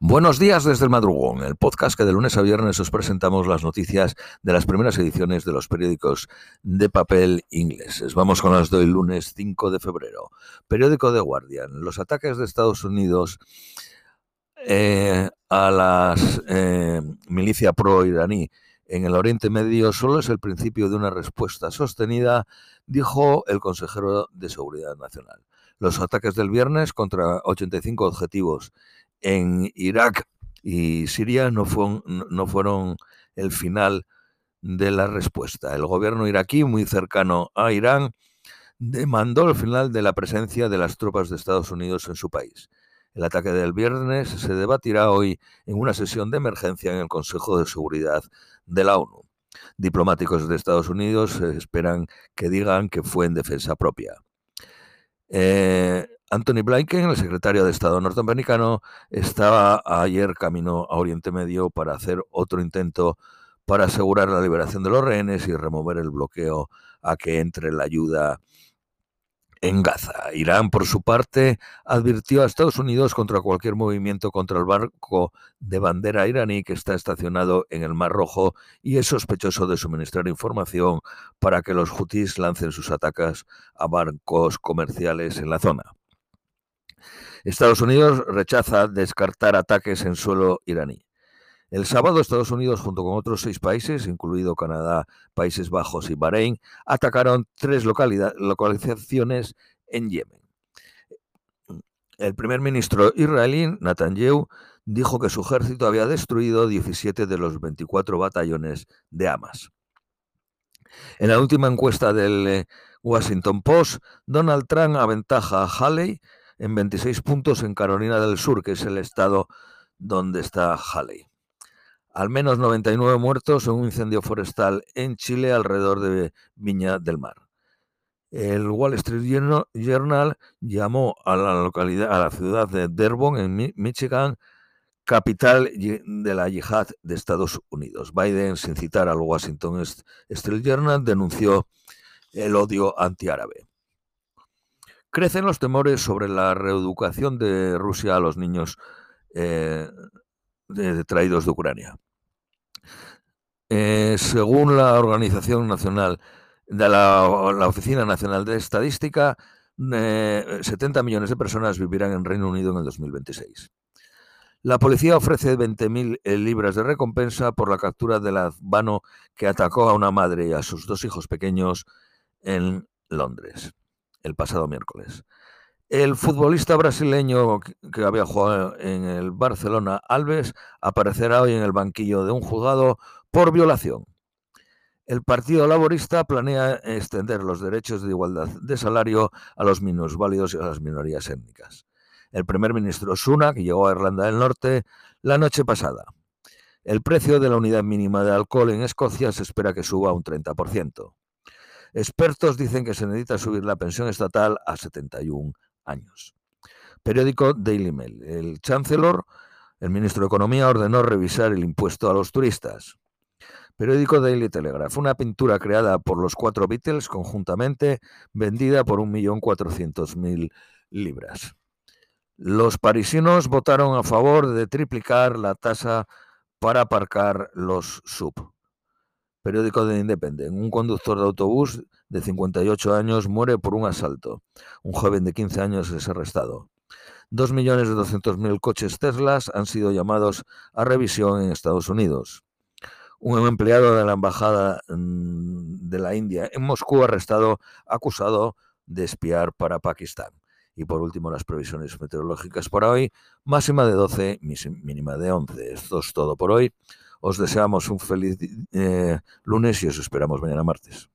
Buenos días desde el madrugón, el podcast que de lunes a viernes os presentamos las noticias de las primeras ediciones de los periódicos de papel ingleses. Vamos con las de lunes 5 de febrero. Periódico The Guardian. Los ataques de Estados Unidos eh, a la eh, milicia pro-iraní en el Oriente Medio solo es el principio de una respuesta sostenida, dijo el consejero de Seguridad Nacional. Los ataques del viernes contra 85 objetivos en Irak y Siria no fueron, el final de la respuesta. El gobierno iraquí, muy cercano a Irán, demandó el final de la presencia de las tropas de Estados Unidos en su país. El ataque del viernes se debatirá hoy en una sesión de emergencia en el Consejo de Seguridad de la ONU. Diplomáticos de Estados Unidos esperan que digan que fue en defensa propia. Eh, Anthony Blinken, el secretario de Estado norteamericano, estaba ayer camino a Oriente Medio para hacer otro intento para asegurar la liberación de los rehenes y remover el bloqueo a que entre la ayuda en Gaza. Irán, por su parte, advirtió a Estados Unidos contra cualquier movimiento contra el barco de bandera iraní que está estacionado en el Mar Rojo y es sospechoso de suministrar información para que los hutis lancen sus ataques a barcos comerciales en la zona. Estados Unidos rechaza descartar ataques en suelo iraní. El sábado Estados Unidos, junto con otros seis países, incluido Canadá, Países Bajos y Bahrein, atacaron tres localizaciones en Yemen. El primer ministro israelí, Netanyahu, dijo que su ejército había destruido 17 de los 24 batallones de Hamas. En la última encuesta del eh, Washington Post, Donald Trump aventaja a Haley en 26 puntos en Carolina del Sur, que es el estado donde está Haley. Al menos 99 muertos en un incendio forestal en Chile alrededor de Viña del Mar. El Wall Street Journal llamó a la localidad, a la ciudad de Dearborn, en Michigan, capital de la yihad de Estados Unidos. Biden, sin citar al Washington Street Journal, denunció el odio antiárabe. Crecen los temores sobre la reeducación de Rusia a los niños eh, traídos de Ucrania. Eh, según la Organización Nacional de la, Oficina Nacional de Estadística, 70 eh, millones de personas vivirán en Reino Unido en el 2026. La policía ofrece 20.000 libras de recompensa por la captura del afgano que atacó a una madre y a sus dos hijos pequeños en Londres el pasado miércoles. El futbolista brasileño que había jugado en el Barcelona, Alves, aparecerá hoy en el banquillo de un juzgado por violación. El Partido Laborista planea extender los derechos de igualdad de salario a los minusválidos y a las minorías étnicas. El primer ministro Sunak llegó a Irlanda del Norte la noche pasada. El precio de la unidad mínima de alcohol en Escocia se espera que suba un 30%. Expertos dicen que se necesita subir la pensión estatal a 71 años. Periódico Daily Mail. El Chancellor, el ministro de Economía, ordenó revisar el impuesto a los turistas. Periódico Daily Telegraph. Una pintura creada por los cuatro Beatles conjuntamente, vendida por 1.400.000 libras. Los parisinos votaron a favor de triplicar la tasa para aparcar los sub periódico de Independent. Un conductor de autobús de 58 años muere por un asalto. Un joven de 15 años es arrestado. 2.200.000 coches Teslas han sido llamados a revisión en Estados Unidos. Un empleado de la Embajada mm, de la India en Moscú arrestado acusado de espiar para Pakistán. Y por último, las previsiones meteorológicas para hoy. Máxima de 12, mínima de 11. Esto es todo por hoy. Os deseamos un feliz eh, lunes e os esperamos mañana martes.